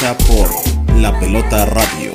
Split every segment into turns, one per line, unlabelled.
por La Pelota Radio.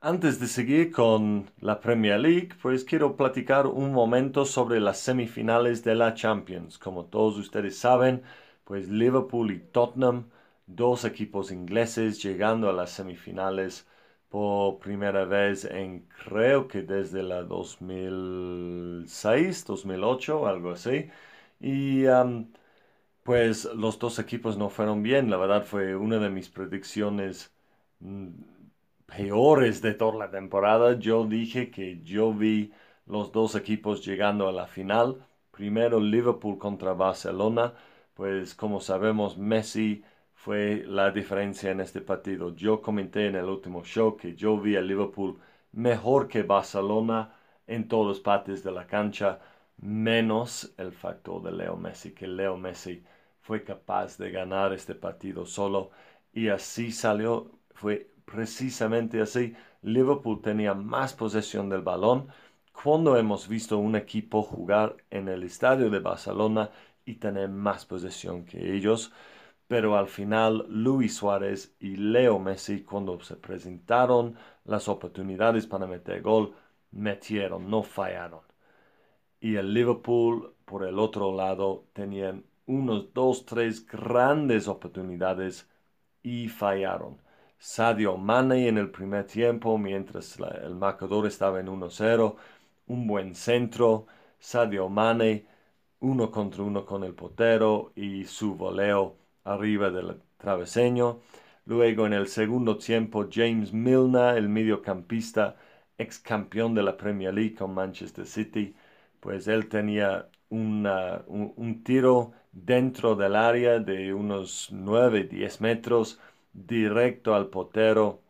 Antes de seguir con la Premier League, pues quiero platicar un momento sobre las semifinales de la Champions. Como todos ustedes saben, pues Liverpool y Tottenham, dos equipos ingleses llegando a las semifinales por primera vez en creo que desde la 2006, 2008, algo así. Y pues los dos equipos no fueron bien, la verdad fue una de mis predicciones mm, peores de toda la temporada. Yo dije que yo vi los dos equipos llegando a la final. Primero Liverpool contra Barcelona, pues como sabemos Messi fue la diferencia en este partido. Yo comenté en el último show que yo vi a Liverpool mejor que Barcelona en todas partes de la cancha, menos el factor de Leo Messi, que Leo Messi fue capaz de ganar este partido solo y así salió, fue precisamente así. Liverpool tenía más posesión del balón. Cuando hemos visto un equipo jugar en el estadio de Barcelona y tener más posesión que ellos, pero al final Luis Suárez y Leo Messi, cuando se presentaron las oportunidades para meter gol, metieron, no fallaron. Y el Liverpool, por el otro lado, tenían unos dos, tres grandes oportunidades y fallaron. Sadio Mane en el primer tiempo, mientras el marcador estaba en 1-0, un buen centro, Sadio Mane uno contra uno con el portero y su voleo arriba del traveseño. Luego en el segundo tiempo James Milner, el mediocampista ex campeón de la Premier League con Manchester City, pues él tenía un, un, tiro dentro del área de unos 9-10 metros directo al portero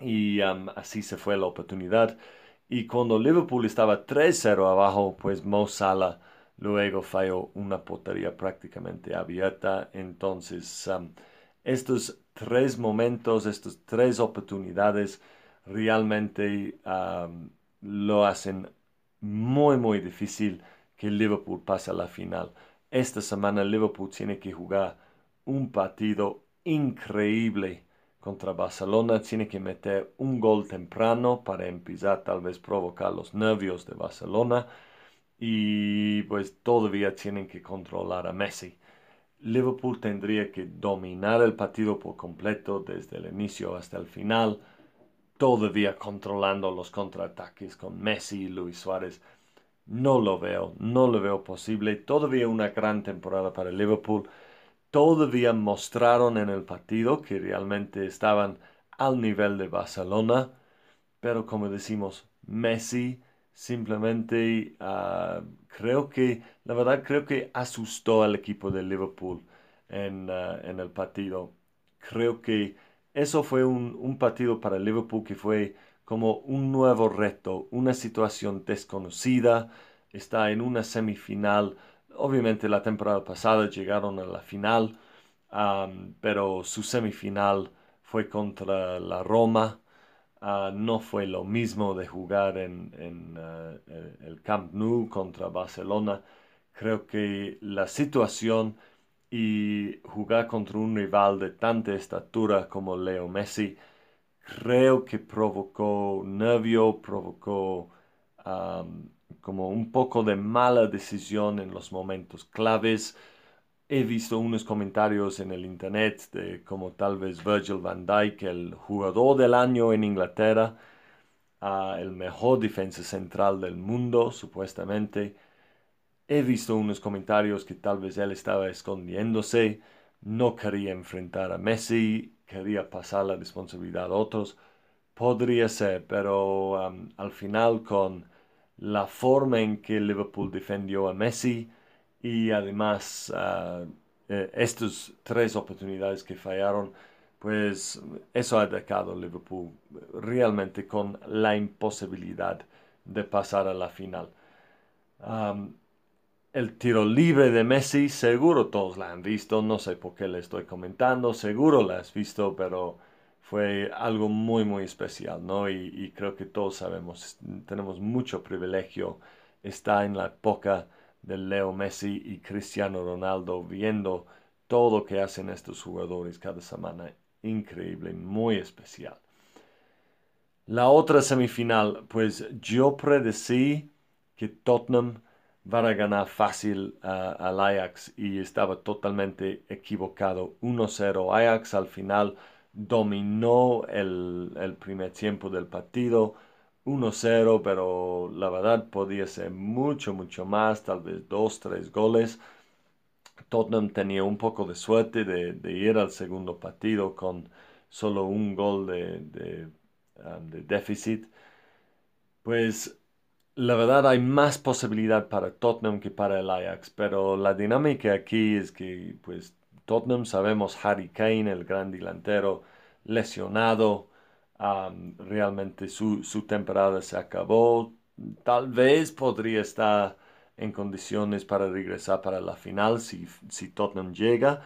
y um, así se fue la oportunidad. Y cuando Liverpool estaba 3-0 abajo, pues Mo Salah luego falló una portería prácticamente abierta. Entonces, um, estos tres momentos, estas tres oportunidades realmente um, lo hacen muy, muy difícil que Liverpool pase a la final. Esta semana Liverpool tiene que jugar un partido increíble contra Barcelona. Tiene que meter un gol temprano para empezar tal vez provocar los nervios de Barcelona. Y pues todavía tienen que controlar a Messi. Liverpool tendría que dominar el partido por completo desde el inicio hasta el final, todavía controlando los contraataques con Messi y Luis Suárez. No lo veo, no lo veo posible. Todavía una gran temporada para Liverpool todavía mostraron en el partido que realmente estaban al nivel de Barcelona, pero como decimos, Messi simplemente ah, creo que, la verdad creo que asustó al equipo de Liverpool en, ah, en el partido. Creo que eso fue un, un partido para Liverpool que fue como un nuevo reto, una situación desconocida, está en una semifinal Obviamente la temporada pasada llegaron a la final, pero su semifinal fue contra la Roma. Ah, no fue lo mismo de jugar en, ah, el Camp Nou contra Barcelona. Creo que la situación y jugar contra un rival de tanta estatura como Leo Messi, creo que provocó nervio, provocó como un poco de mala decisión en los momentos claves. He visto unos comentarios en el internet de como tal vez Virgil van Dijk, el jugador del año en Inglaterra, el mejor defensa central del mundo, supuestamente. He visto unos comentarios que tal vez él estaba escondiéndose, no quería enfrentar a Messi, quería pasar la responsabilidad a otros. Podría ser, pero al final con la forma en que Liverpool defendió a Messi y además uh, estas tres oportunidades que fallaron, pues eso ha dejado Liverpool realmente con la imposibilidad de pasar a la final. el tiro libre de Messi, seguro todos la han visto, no sé por qué le estoy comentando, seguro la has visto, pero fue algo muy, muy especial, ¿no? Y, creo que todos sabemos, tenemos mucho privilegio, está en la época de Leo Messi y Cristiano Ronaldo viendo todo lo que hacen estos jugadores cada semana. Increíble, muy especial. La otra semifinal, pues yo predecí que Tottenham va a ganar fácil al Ajax y estaba totalmente equivocado. 1-0 Ajax al final dominó el, primer tiempo del partido. 1-0, pero la verdad podía ser mucho, mucho más, tal vez 2-3 goles. Tottenham tenía un poco de suerte de, ir al segundo partido con solo un gol de, um, de déficit. Pues la verdad hay más posibilidad para Tottenham que para el Ajax, pero la dinámica aquí es que pues Tottenham sabemos Harry Kane, el gran delantero, lesionado, realmente su, temporada se acabó, tal vez podría estar en condiciones para regresar para la final si, si Tottenham llega,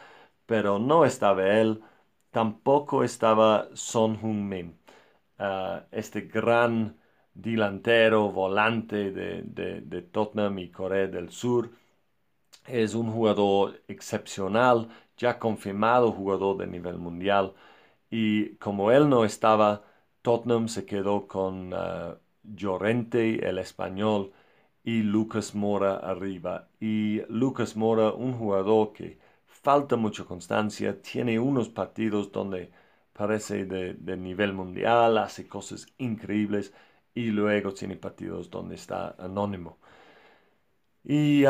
pero no estaba él, tampoco estaba Son Heung-min, ah, este gran delantero, volante de, Tottenham y Corea del Sur. Es un jugador excepcional, ya confirmado jugador de nivel mundial. Y como él no estaba, Tottenham se quedó con uh, Llorente, el español, y Lucas Mora arriba. Y Lucas Mora, un jugador que falta mucha constancia, tiene unos partidos donde parece de, de nivel mundial, hace cosas increíbles y luego tiene partidos donde está anónimo. Y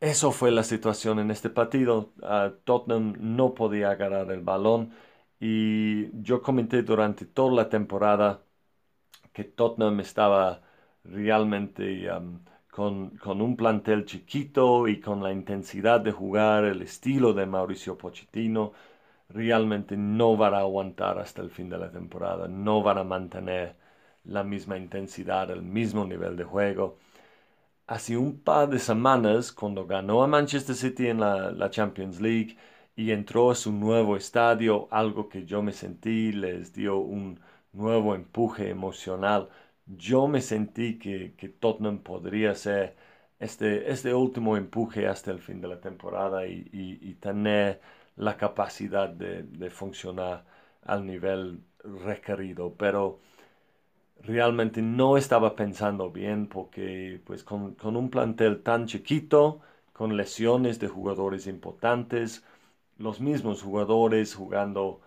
eso fue la situación en este partido. Ah, Tottenham no podía agarrar el balón y yo comenté durante toda la temporada que Tottenham estaba realmente con, con, un plantel chiquito y con la intensidad de jugar, el estilo de Mauricio Pochettino, realmente no van a aguantar hasta el fin de la temporada, no van a mantener la misma intensidad, el mismo nivel de juego. Hace un par de semanas, cuando ganó a Manchester City en la, Champions League y entró a su nuevo estadio, algo que yo me sentí les dio un nuevo empuje emocional. Yo me sentí que, que Tottenham podría ser este, este último empuje hasta el fin de la temporada y, tener la capacidad de, de funcionar al nivel requerido. Pero realmente no estaba pensando bien porque pues con, un plantel tan chiquito, con lesiones de jugadores importantes, los mismos jugadores jugando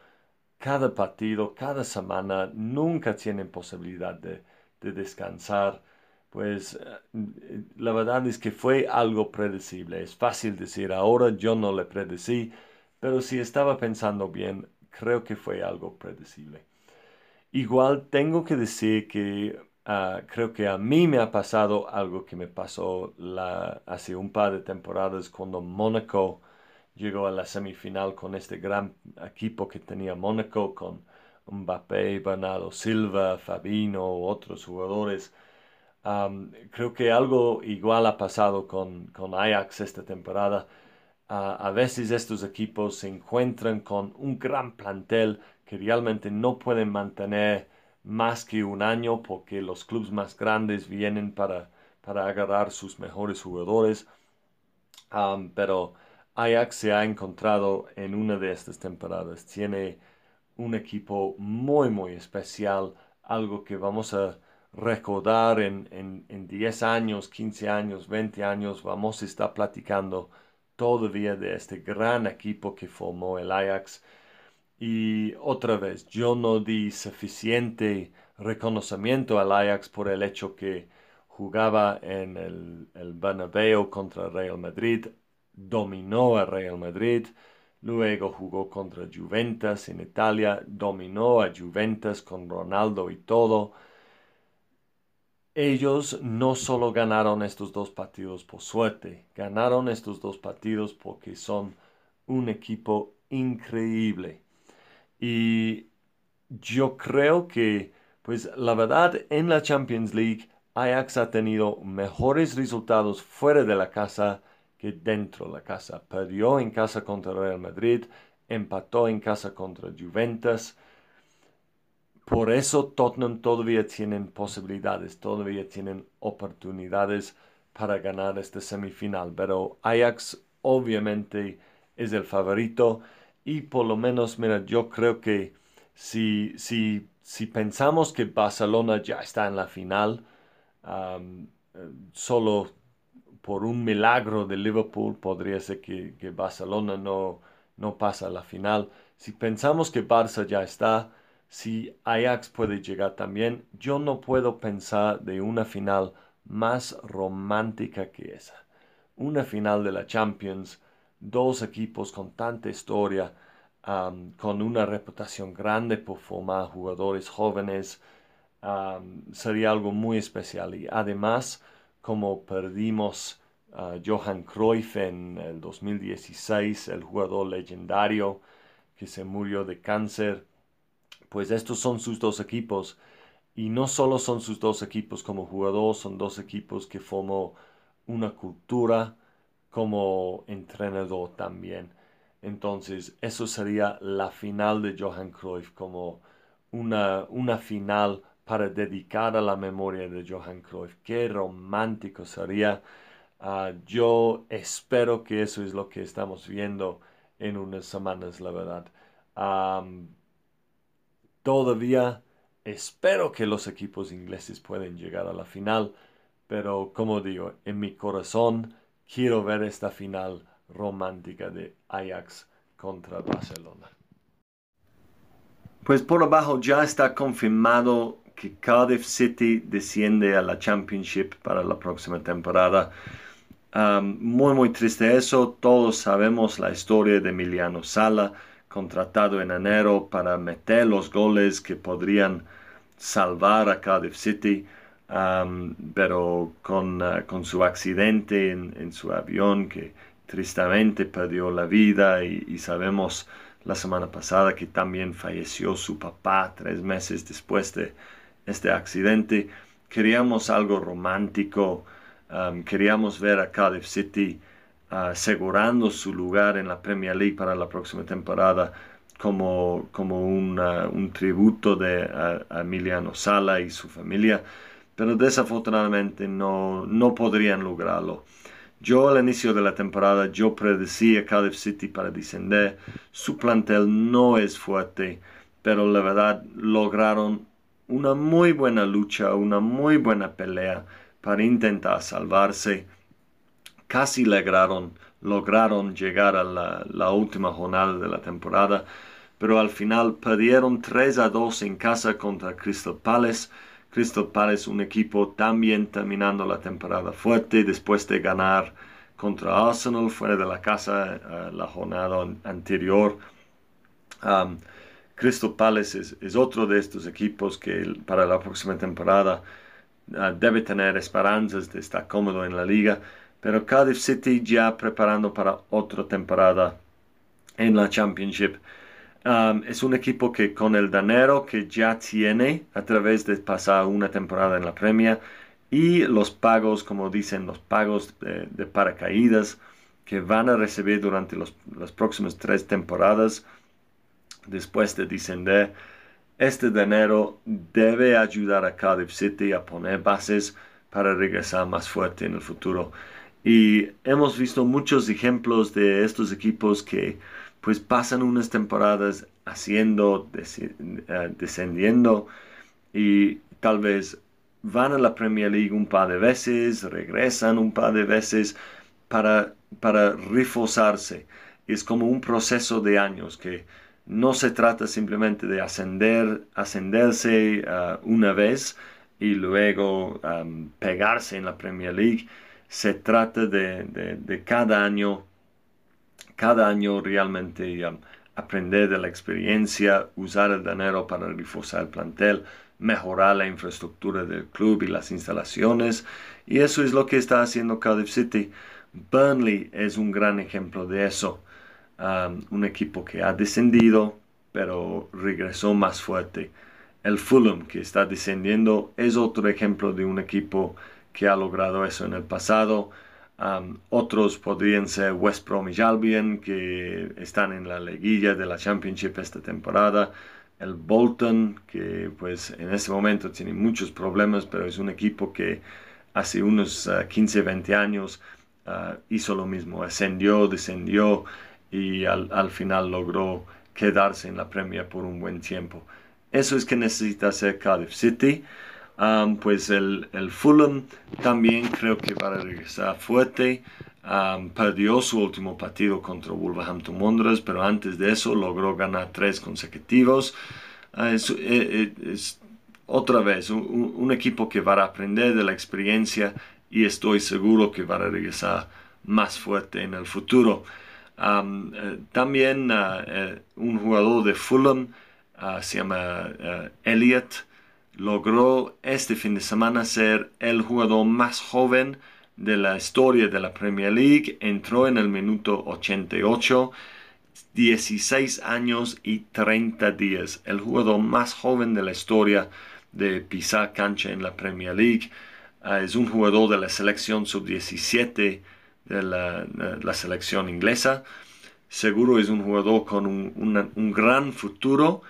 cada partido, cada semana, nunca tienen posibilidad de, descansar. Pues eh, la verdad es que fue algo predecible. Es fácil decir ahora, yo no le predecí, pero si estaba pensando bien, creo que fue algo predecible. Igual tengo que decir que ah, creo que a mí me ha pasado algo que me pasó la, hace un par de temporadas cuando Mónaco llegó a la semifinal con este gran equipo que tenía Mónaco con Mbappé, Bernardo Silva, Fabino, otros jugadores. creo que algo igual ha pasado con, con Ajax esta temporada. Ah, a veces estos equipos se encuentran con un gran plantel que realmente no pueden mantener más que un año porque los clubes más grandes vienen para, para agarrar sus mejores jugadores. pero Ajax se ha encontrado en una de estas temporadas. Tiene un equipo muy, muy especial, algo que vamos a recordar en, en, en 10 años, 15 años, 20 años. Vamos a estar platicando todavía de este gran equipo que formó el Ajax y otra vez, yo no di suficiente reconocimiento al Ajax por el hecho que jugaba en el, el Bernabéu contra Real Madrid, dominó a Real Madrid, luego jugó contra Juventus en Italia, dominó a Juventus con Ronaldo y todo. Ellos no solo ganaron estos dos partidos por suerte, ganaron estos dos partidos porque son un equipo increíble y yo creo que, pues la verdad, en la Champions League, Ajax ha tenido mejores resultados fuera de la casa que dentro de la casa. Perdió en casa contra Real Madrid, empató en casa contra Juventus. Por eso Tottenham todavía tienen posibilidades, todavía tienen oportunidades para ganar esta semifinal. Pero Ajax obviamente es el favorito y por lo menos, mira, yo creo que si, si, si pensamos que Barcelona ya está en la final, solo por un milagro de Liverpool podría ser que, Barcelona no, no pasa a la final. Si pensamos que Barça ya está, si Ajax puede llegar también, yo no puedo pensar de una final más romántica que esa. Una final de la Champions, dos equipos con tanta historia, con una reputación grande por formar jugadores jóvenes, sería algo muy especial. Y además, como perdimos a Johan Cruyff en el 2016, el jugador legendario que se murió de cáncer, pues estos son sus dos equipos. Y no solo son sus dos equipos como jugador, son dos equipos que formó una cultura como entrenador también. Entonces, eso sería la final de Johan Cruyff, como una, una final para dedicar a la memoria de Johan Cruyff. Qué romántico sería. Ah, yo espero que eso es lo que estamos viendo en unas semanas, la verdad. todavía espero que los equipos ingleses puedan llegar a la final, pero como digo, en mi corazón quiero ver esta final romántica de Ajax contra Barcelona. Pues por abajo ya está confirmado que Cardiff City desciende a la Championship para la próxima temporada. muy muy triste eso, todos sabemos la historia de Emiliano Sala, contratado en enero para meter los goles que podrían salvar a Cardiff City, pero con, ah, con, su accidente en, su avión que tristemente perdió la vida y, sabemos la semana pasada que también falleció su papá tres meses después de este accidente. Queríamos algo romántico, queríamos ver a Cardiff City asegurando su lugar en la Premier League para la próxima temporada como, como un tributo de a, Emiliano Sala y su familia, pero desafortunadamente no, no podrían lograrlo. Yo al inicio de la temporada, yo predecía Cardiff City para descender. Su plantel no es fuerte, pero la verdad lograron una muy buena lucha, una muy buena pelea para intentar salvarse. Casi lograron, lograron llegar a la, última jornada de la temporada, pero al final perdieron 3 a 2 en casa contra Crystal Palace. Crystal Palace, un equipo también terminando la temporada fuerte después de ganar contra Arsenal fuera de la casa eh, la jornada anterior. Crystal Palace es, otro de estos equipos que para la próxima temporada uh, debe tener esperanzas de estar cómodo en la liga, pero Cardiff City ya preparando para otra temporada en la Championship. Um, es un equipo que con el dinero que ya tiene a través de pasar una temporada en la Premier y los pagos, como dicen, los pagos de, paracaídas que van a recibir durante las próximas tres temporadas después de descender, este dinero debe ayudar a Cardiff City a poner bases para regresar más fuerte en el futuro. Y hemos visto muchos ejemplos de estos equipos que pues pasan unas temporadas haciendo, eh, descendiendo y tal vez van a la Premier League un par de veces, regresan un par de veces para, para reforzarse. Es como un proceso de años que no se trata simplemente de ascender, ascenderse uh, una vez y luego um, pegarse en la Premier League. Se trata de, cada año cada año realmente um, aprender de la experiencia, usar el dinero para reforzar el plantel, mejorar la infraestructura del club y las instalaciones. Y eso es lo que está haciendo Cardiff City. Burnley es un gran ejemplo de eso. Un equipo que ha descendido, pero regresó más fuerte. el Fulham, que está descendiendo, es otro ejemplo de un equipo que ha logrado eso en el pasado. otros podrían ser West Bromwich Albion, que están en la liguilla de la Championship esta temporada. El Bolton, que pues en este momento tiene muchos problemas, pero es un equipo que hace unos 15, ah, 20 años ah, hizo lo mismo, ascendió, descendió y al, al, final logró quedarse en la Premier por un buen tiempo. Eso es que necesita hacer Cardiff City. pues el, el, Fulham también creo que va a regresar fuerte. perdió su último partido contra Wolverhampton Wanderers, pero antes de eso logró ganar tres consecutivos. Ah, es, otra vez un, equipo que va a aprender de la experiencia y estoy seguro que va a regresar más fuerte en el futuro. Eh, también un jugador de Fulham Ah, se llama Elliot, logró este fin de semana ser el jugador más joven de la historia de la Premier League. Entró en el minuto 88, 16 años y 30 días. El jugador más joven de la historia de pisar cancha en la Premier League. Ah, es un jugador de la selección sub-17 de la, selección inglesa. Seguro es un jugador con un gran futuro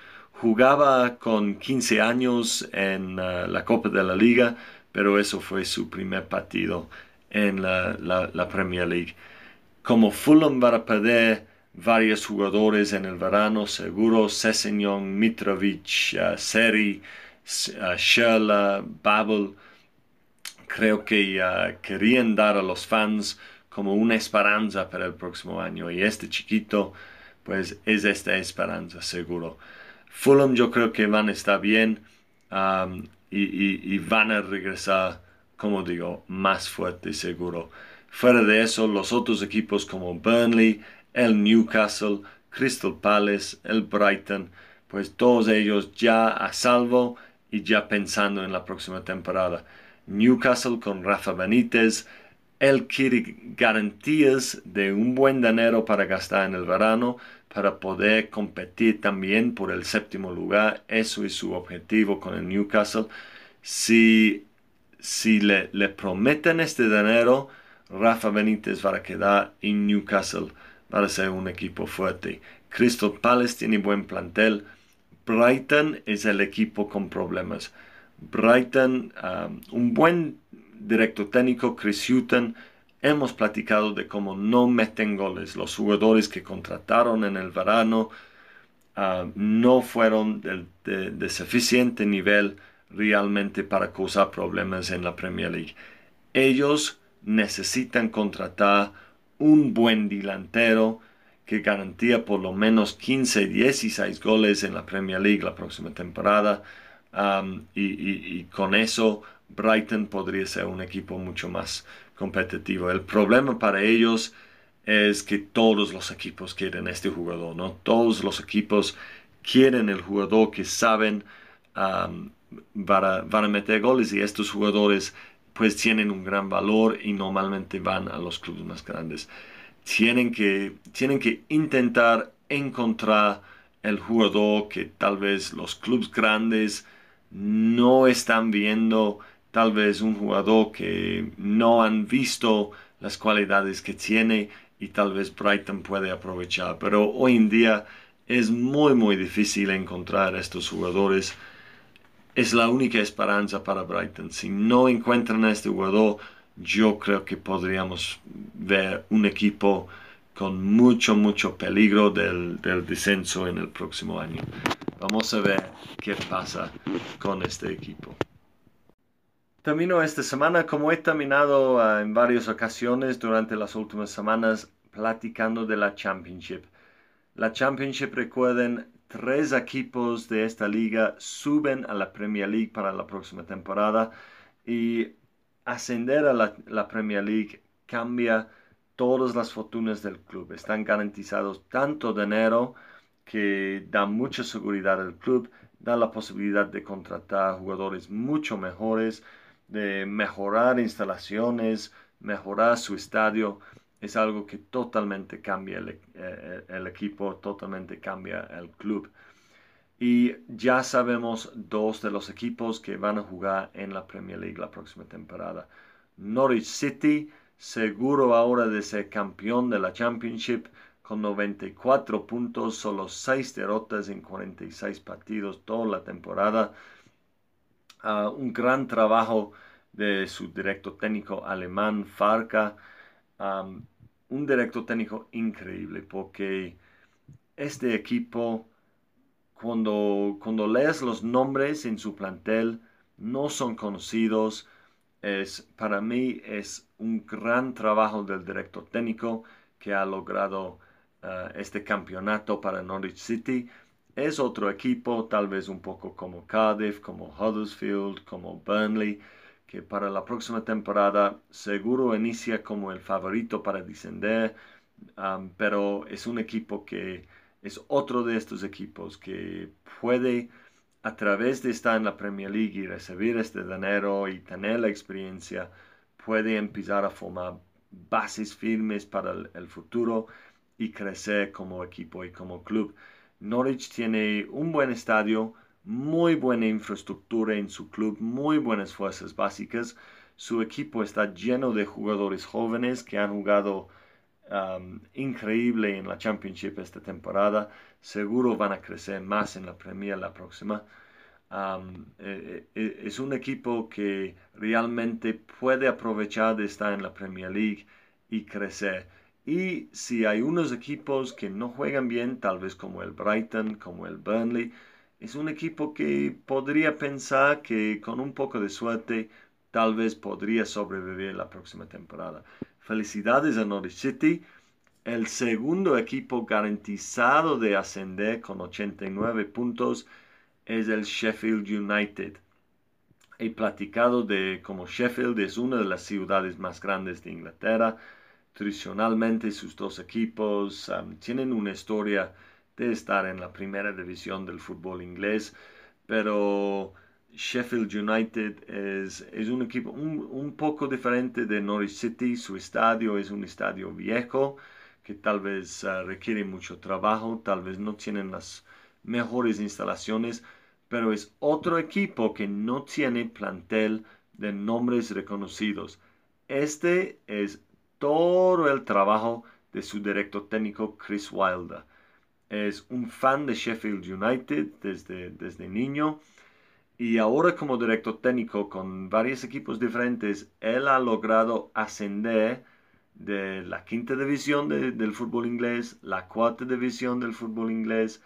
Jugaba con 15 años en uh, la Copa de la Liga, pero eso fue su primer partido en la, Premier League. Como Fulham va a perder varios jugadores en el verano, seguro Sessignon, Mitrovic, uh, Seri, uh, Babel, creo que uh, querían dar a los fans como una esperanza para el próximo año y este chiquito pues es esta esperanza seguro. Fulham yo creo que van a estar bien y, van a regresar, como digo, más fuerte seguro. Fuera de eso, los otros equipos como Burnley, el Newcastle, Crystal Palace, el Brighton, pues todos ellos ya a salvo y ya pensando en la próxima temporada. Newcastle con Rafa Benítez, él quiere garantías de un buen dinero para gastar en el verano, para poder competir también por el séptimo lugar. Eso es su objetivo con el Newcastle. Si, si le, le prometen este dinero, Rafa Benítez va a quedar en Newcastle para ser un equipo fuerte. Crystal Palace tiene buen plantel. Brighton es el equipo con problemas. Brighton, um, un buen director técnico, Chris Hutton, hemos platicado de cómo no meten goles. Los jugadores que contrataron en el verano ah, no fueron de, suficiente nivel realmente para causar problemas en la Premier League. Ellos necesitan contratar un buen delantero que garantía por lo menos 15, 16 goles en la Premier League la próxima temporada. y, con eso Brighton podría ser un equipo mucho más competitivo. El problema para ellos es que todos los equipos quieren este jugador, ¿no? Todos los equipos quieren el jugador que saben um, para, meter goles y estos jugadores pues tienen un gran valor y normalmente van a los clubes más grandes. Tienen que, tienen que intentar encontrar el jugador que tal vez los clubes grandes no están viendo tal vez un jugador que no han visto las cualidades que tiene y tal vez Brighton puede aprovechar. Pero hoy en día es muy muy difícil encontrar estos jugadores. Es la única esperanza para Brighton. Si no encuentran a este jugador, yo creo que podríamos ver un equipo con mucho, mucho peligro del, del descenso en el próximo año. Vamos a ver qué pasa con este equipo. Termino esta semana como he terminado ah, en varias ocasiones durante las últimas semanas platicando de la Championship. La Championship, recuerden, tres equipos de esta liga suben a la Premier League para la próxima temporada y ascender a la, la Premier League cambia todas las fortunas del club. Están garantizados tanto dinero que da mucha seguridad al club, da la posibilidad de contratar jugadores mucho mejores, de mejorar instalaciones, mejorar su estadio, es algo que totalmente cambia el, eh, equipo, totalmente cambia el club. Y ya sabemos dos de los equipos que van a jugar en la Premier League la próxima temporada. Norwich City, seguro ahora de ser campeón de la Championship, con 94 puntos, solo 6 derrotas en 46 partidos toda la temporada. Un gran trabajo de su director técnico alemán, Farca. un director técnico increíble porque este equipo, cuando, cuando lees los nombres en su plantel, no son conocidos. Es, para mí es un gran trabajo del director técnico que ha logrado eh, este campeonato para Norwich City. Es otro equipo, tal vez un poco como Cardiff, como Huddersfield, como Burnley, que para la próxima temporada seguro inicia como el favorito para descender, pero es un equipo que es otro de estos equipos que puede a través de estar en la Premier League y recibir este dinero y tener la experiencia, puede empezar a formar bases firmes para el futuro y crecer como equipo y como club. Norwich tiene un buen estadio, muy buena infraestructura en su club, muy buenas fuerzas básicas. Su equipo está lleno de jugadores jóvenes que han jugado increíble en la Championship esta temporada. Seguro van a crecer más en la Premier la próxima. Um, eh, eh, es un equipo que realmente puede aprovechar de estar en la Premier League y crecer. Y si hay unos equipos que no juegan bien, tal vez como el Brighton, como el Burnley, es un equipo que podría pensar que con un poco de suerte tal vez podría sobrevivir la próxima temporada. Felicidades a Norwich City, el segundo equipo garantizado de ascender con 89 puntos es el Sheffield United. He platicado de cómo Sheffield es una de las ciudades más grandes de Inglaterra, Tradicionalmente sus dos equipos tienen una historia de estar en la primera división del fútbol inglés, pero Sheffield United es, es un equipo un, poco diferente de Norwich City. Su estadio es un estadio viejo que tal vez ah, requiere mucho trabajo, tal vez no tienen las mejores instalaciones, pero es otro equipo que no tiene plantel de nombres reconocidos. Este es todo el trabajo de su director técnico Chris Wilder. Es un fan de Sheffield United desde, desde niño y ahora como director técnico con varios equipos diferentes, él ha logrado ascender de la quinta división del fútbol inglés, la cuarta división del fútbol inglés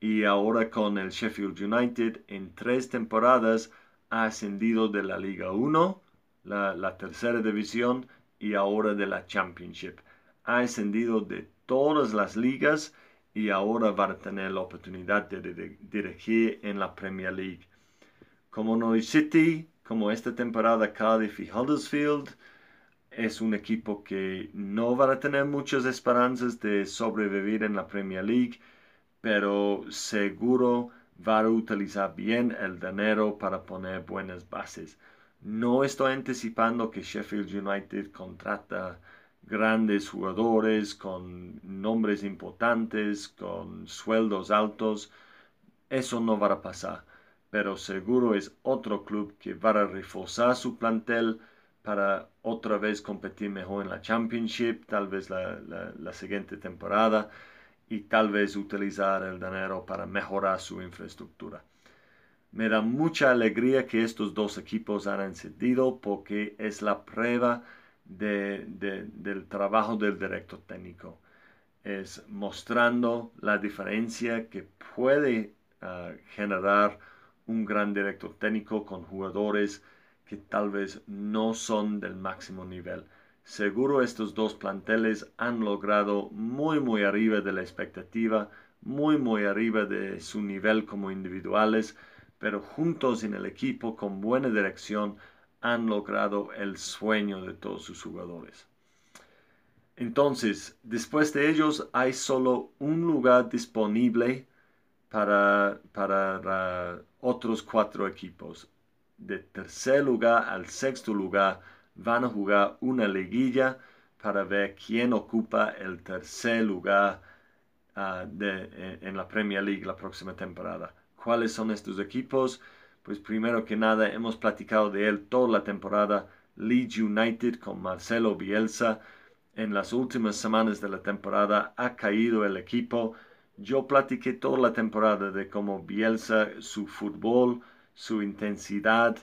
y ahora con el Sheffield United en tres temporadas ha ascendido de la Liga 1, la, la tercera división, y ahora de la Championship. Ha ascendido de todas las ligas y ahora va a tener la oportunidad de, dirigir en la Premier League. Como Norwich City, como esta temporada Cardiff y Huddersfield, es un equipo que no va a tener muchas esperanzas de sobrevivir en la Premier League, pero seguro va a utilizar bien el dinero para poner buenas bases. No estoy anticipando que Sheffield United contrata grandes jugadores con nombres importantes, con sueldos altos. Eso no va a pasar. Pero seguro es otro club que va a reforzar su plantel para otra vez competir mejor en la Championship, tal vez la, la siguiente temporada, y tal vez utilizar el dinero para mejorar su infraestructura. Me da mucha alegría que estos dos equipos han ascendido porque es la prueba del trabajo del director técnico. Es mostrando la diferencia que puede ah, generar un gran director técnico con jugadores que tal vez no son del máximo nivel. Seguro estos dos planteles han logrado muy muy arriba de la expectativa, muy muy arriba de su nivel como individuales pero juntos en el equipo con buena dirección han logrado el sueño de todos sus jugadores. Entonces, después de ellos hay solo un lugar disponible para, para otros cuatro equipos. De tercer lugar al sexto lugar van a jugar una liguilla para ver quién ocupa el tercer lugar ah, en la Premier League la próxima temporada ¿Cuáles son estos equipos? Pues primero que nada hemos platicado de él toda la temporada. Leeds United con Marcelo Bielsa. En las últimas semanas de la temporada ha caído el equipo. Yo platiqué toda la temporada de cómo Bielsa, su fútbol, su intensidad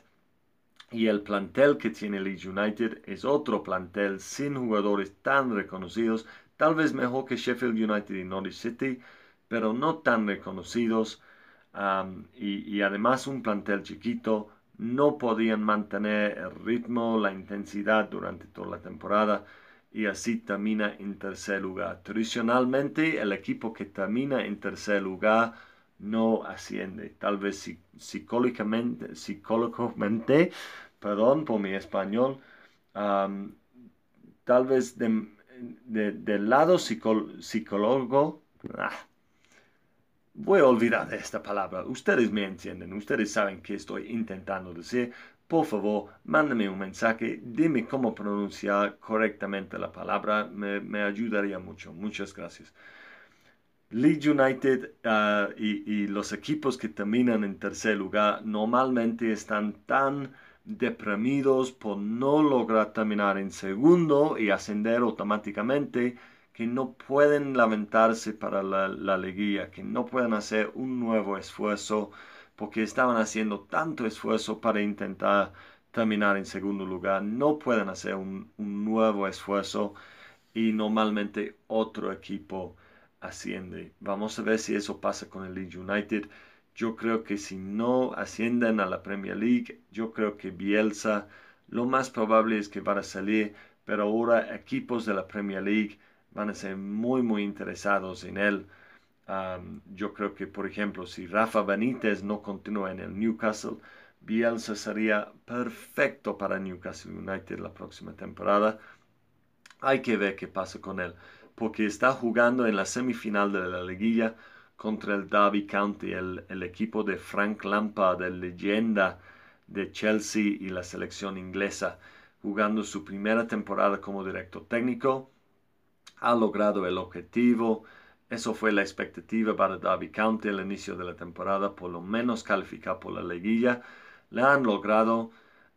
y el plantel que tiene Leeds United es otro plantel sin jugadores tan reconocidos, tal vez mejor que Sheffield United y Norwich City, pero no tan reconocidos. Y, y, además un plantel chiquito, no podían mantener el ritmo, la intensidad durante toda la temporada y así termina en tercer lugar. Tradicionalmente el equipo que termina en tercer lugar no asciende. Tal vez psicológicamente, psicológicamente perdón por mi español, tal vez del lado psicólogo, ah, voy a olvidar esta palabra. Ustedes me entienden, ustedes saben qué estoy intentando decir. Por favor, mándame un mensaje, dime cómo pronunciar correctamente la palabra, me, ayudaría mucho. Muchas gracias. Leeds United ah, y, y, los equipos que terminan en tercer lugar normalmente están tan deprimidos por no lograr terminar en segundo y ascender automáticamente, que no pueden lamentarse para la, la liguilla, que no pueden hacer un nuevo esfuerzo, porque estaban haciendo tanto esfuerzo para intentar terminar en segundo lugar, no pueden hacer un, un nuevo esfuerzo y normalmente otro equipo asciende. Vamos a ver si eso pasa con el Leeds United. Yo creo que si no ascienden a la Premier League, yo creo que Bielsa lo más probable es que van a salir, pero ahora equipos de la Premier League van a ser muy muy interesados en él. yo creo que, por ejemplo, si Rafa Benítez no continúa en el Newcastle, Bielsa sería perfecto para Newcastle United la próxima temporada. Hay que ver qué pasa con él, porque está jugando en la semifinal de la liguilla contra el Derby County, el, equipo de Frank Lampard, de leyenda de Chelsea y la selección inglesa, jugando su primera temporada como director técnico. Ha logrado el objetivo. Eso fue la expectativa para Derby County al inicio de la temporada, por lo menos calificar por la liguilla. La han logrado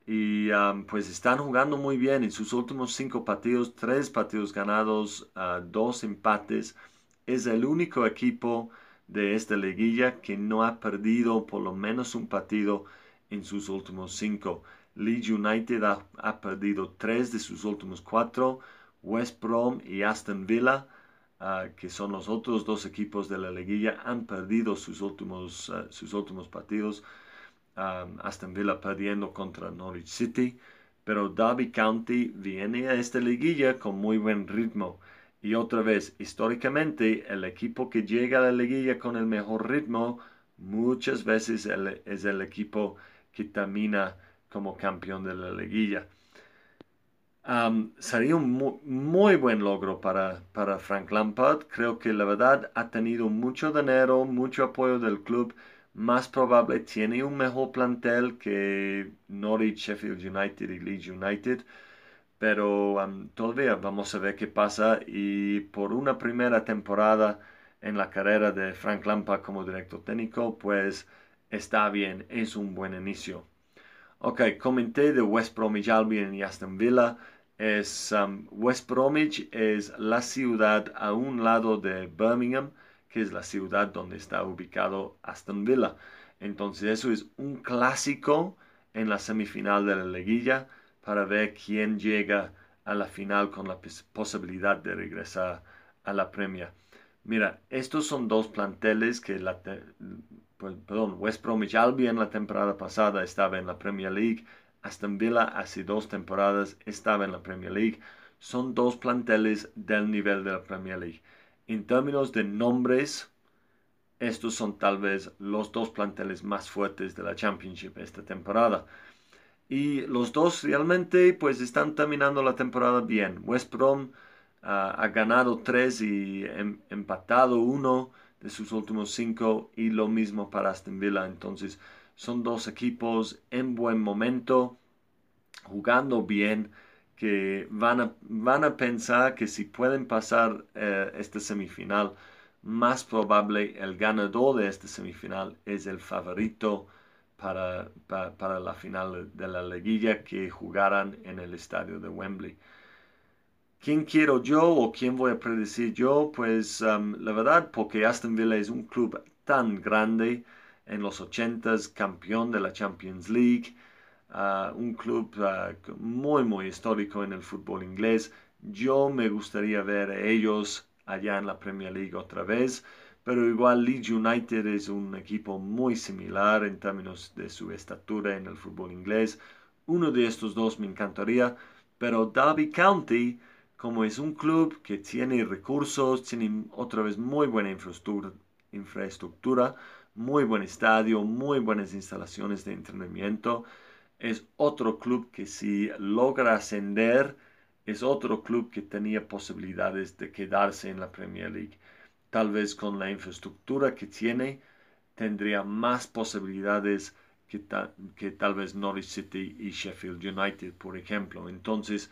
y um, pues están jugando muy bien. En sus últimos cinco partidos, tres partidos ganados, uh, dos empates. Es el único equipo de esta liguilla que no ha perdido por lo menos un partido en sus últimos cinco. Leeds United ha, perdido tres de sus últimos cuatro. West Brom y Aston Villa, ah, que son los otros dos equipos de la liguilla, han perdido sus últimos, ah, sus últimos partidos. Aston Villa perdiendo contra Norwich City. Pero Derby County viene a esta liguilla con muy buen ritmo. Y otra vez, históricamente, el equipo que llega a la liguilla con el mejor ritmo, muchas veces es el equipo que termina como campeón de la liguilla. Sería un muy, buen logro para, para Frank Lampard. Creo que la verdad ha tenido mucho dinero, mucho apoyo del club. Más probable tiene un mejor plantel que Norwich, Sheffield United y Leeds United pero todavía vamos a ver qué pasa y por una primera temporada en la carrera de Frank Lampard como director técnico, pues está bien, es un buen inicio. Ok, comenté de West Bromwich Albion y Aston Villa. Es, West Bromwich es la ciudad a un lado de Birmingham, que es la ciudad donde está ubicado Aston Villa. Entonces eso es un clásico en la semifinal de la liguilla para ver quién llega a la final con la posibilidad de regresar a la Premier. Mira, estos son dos planteles que la, pues, perdón, West Bromwich Albion la temporada pasada estaba en la Premier League, Aston Villa hace dos temporadas estaba en la Premier League. Son dos planteles del nivel de la Premier League. En términos de nombres, estos son tal vez los dos planteles más fuertes de la Championship esta temporada. Y los dos realmente pues están terminando la temporada bien. West Brom ah, ha ganado tres y em, empatado uno de sus últimos cinco y lo mismo para Aston Villa. Entonces son dos equipos en buen momento, jugando bien, que van a, van a pensar que si pueden pasar eh, esta semifinal más probable el ganador de esta semifinal es el favorito para, para, la final de la liguilla que jugarán en el estadio de Wembley. ¿Quién quiero yo o quién voy a predecir yo? Pues um, la verdad, porque Aston Villa es un club tan grande en los 80s, campeón de la Champions League, un club muy, muy histórico en el fútbol inglés. Yo me gustaría ver a ellos allá en la Premier League otra vez, pero igual Leeds United es un equipo muy similar en términos de su estatura en el fútbol inglés. Uno de estos dos me encantaría, pero Derby County como es un club que tiene recursos, tiene otra vez muy buena infraestructura, muy buen estadio, muy buenas instalaciones de entrenamiento, es otro club que si logra ascender, es otro club que tenía posibilidades de quedarse en la Premier League. Tal vez con la infraestructura que tiene, tendría más posibilidades que, que tal vez Norwich City y Sheffield United, por ejemplo. Entonces,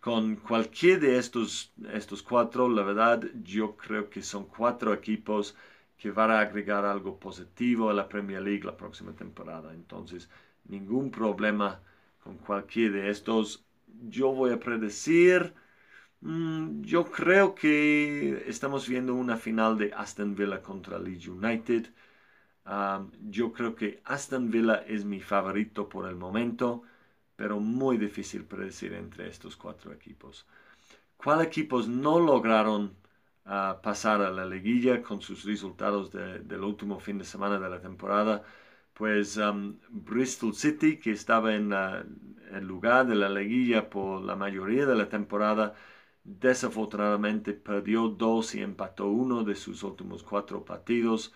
con cualquier de estos, estos cuatro, la verdad, yo creo que son cuatro equipos que van a agregar algo positivo a la Premier League la próxima temporada. Entonces, ningún problema con cualquier de estos. Yo voy a predecir, mm, yo creo que estamos viendo una final de Aston Villa contra Leeds United. Ah, yo creo que Aston Villa es mi favorito por el momento pero muy difícil predecir entre estos cuatro equipos. ¿Cuáles equipos no lograron ah, pasar a la liguilla con sus resultados del último fin de semana de la temporada? Pues um, Bristol City, que estaba en el lugar de la liguilla por la mayoría de la temporada, desafortunadamente perdió dos y empató uno de sus últimos cuatro partidos.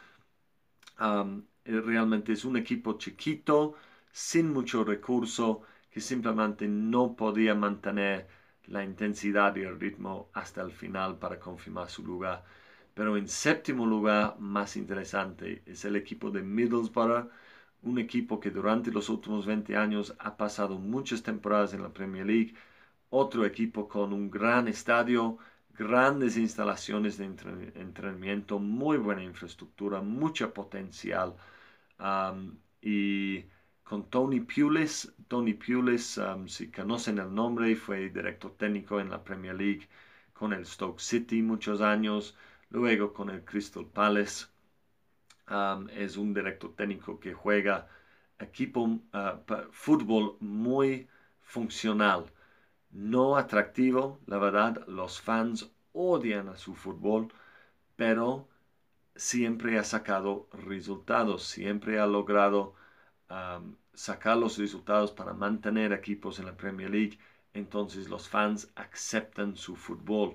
Um, realmente es un equipo chiquito, sin mucho recurso que simplemente no podía mantener la intensidad y el ritmo hasta el final para confirmar su lugar. Pero en séptimo lugar, más interesante, es el equipo de Middlesbrough, un equipo que durante los últimos 20 años ha pasado muchas temporadas en la Premier League, otro equipo con un gran estadio, grandes instalaciones de entrenamiento, muy buena infraestructura, mucha potencial y con Tony Pulis. Tony Pulis, um, si conocen el nombre, fue director técnico en la Premier League con el Stoke City muchos años, luego con el Crystal Palace. Um, es un director técnico que juega equipo uh, fútbol muy funcional, no atractivo, la verdad, los fans odian a su fútbol, pero siempre ha sacado resultados, siempre ha logrado sacar los resultados para mantener equipos en la Premier League, entonces los fans aceptan su fútbol.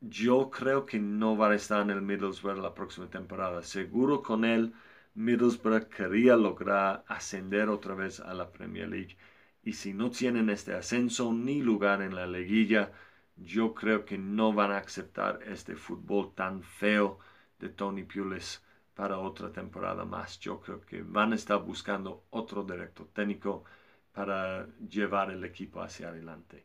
yo creo que no va a estar en el Middlesbrough la próxima temporada. Seguro con él, Middlesbrough quería lograr ascender otra vez a la Premier League. Y si no tienen este ascenso ni lugar en la liguilla, yo creo que no van a aceptar este fútbol tan feo de Tony Pulis para otra temporada más. Yo creo que van a estar buscando otro director técnico para llevar el equipo hacia adelante.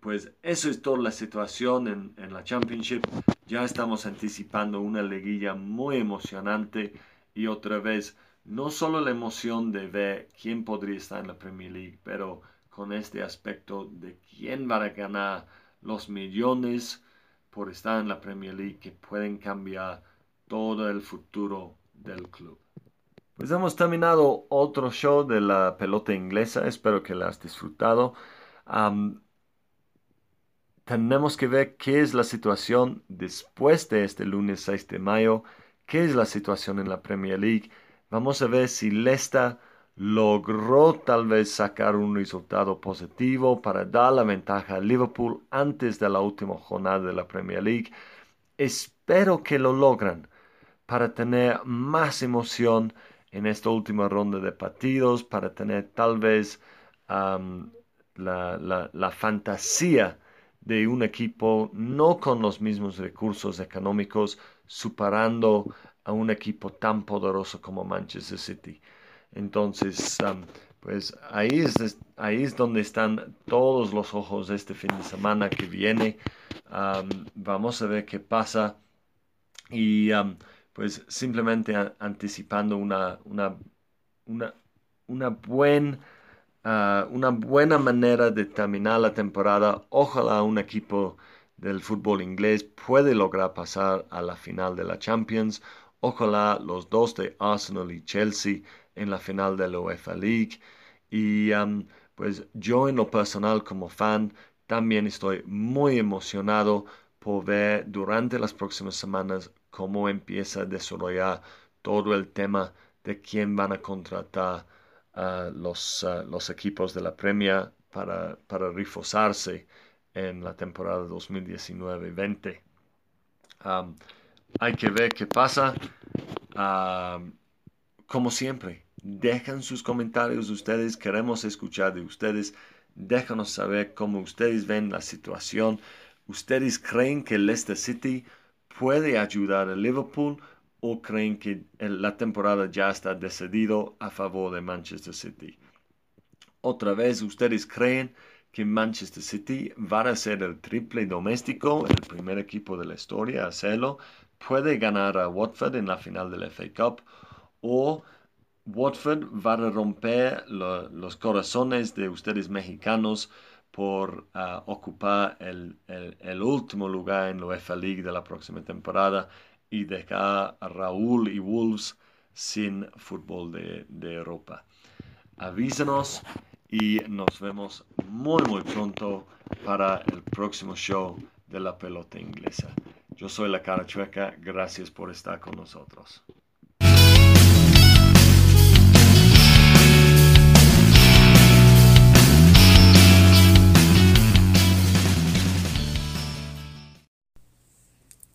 pues eso es toda la situación en, en, la Championship. Ya estamos anticipando una liguilla muy emocionante y otra vez, no solo la emoción de ver quién podría estar en la Premier League, pero con este aspecto de quién va a ganar los millones por estar en la Premier League que pueden cambiar todo el futuro del club. Pues hemos terminado otro show de la pelota inglesa, espero que la has disfrutado. tenemos que ver qué es la situación después de este lunes 6 de mayo, qué es la situación en la Premier League. Vamos a ver si Leicester logró tal vez sacar un resultado positivo para dar la ventaja a Liverpool antes de la última jornada de la Premier League. Espero que lo logran para tener más emoción en esta última ronda de partidos, para tener tal vez la, fantasía de un equipo no con los mismos recursos económicos, superando a un equipo tan poderoso como Manchester City. Entonces, pues ahí es, ahí es donde están todos los ojos este fin de semana que viene. vamos a ver qué pasa y pues simplemente anticipando una, una, una, una, ah, una buena manera de terminar la temporada. Ojalá un equipo del fútbol inglés puede lograr pasar a la final de la Champions. Ojalá los dos de Arsenal y Chelsea en la final de la UEFA League. Y pues yo en lo personal como fan también estoy muy emocionado por ver durante las próximas semanas cómo empieza a desarrollar todo el tema de quién van a contratar a los, los equipos de la Premier para, para reforzarse en la temporada 2019-20. hay que ver qué pasa. como siempre, dejan sus comentarios ustedes, queremos escuchar de ustedes. Déjanos saber cómo ustedes ven la situación. ¿Ustedes creen que Leicester City puede ayudar a Liverpool o creen que la temporada ya está decidido a favor de Manchester City? Otra vez, ¿ustedes creen que Manchester City va a ser el triple doméstico, el primer equipo de la historia a hacerlo? ¿Puede ganar a Watford en la final del FA Cup? ¿O Watford va a romper los corazones de ustedes mexicanos por ah, ocupar el, último lugar en la UEFA League de la próxima temporada y dejar a Raúl y Wolves sin fútbol de, de Europa. Avísenos y nos vemos muy muy pronto para el próximo show de la pelota inglesa. Yo soy la cara chueca, gracias por estar con nosotros.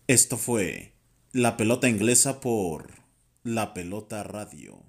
Esto fue La Pelota Inglesa por La Pelota Radio.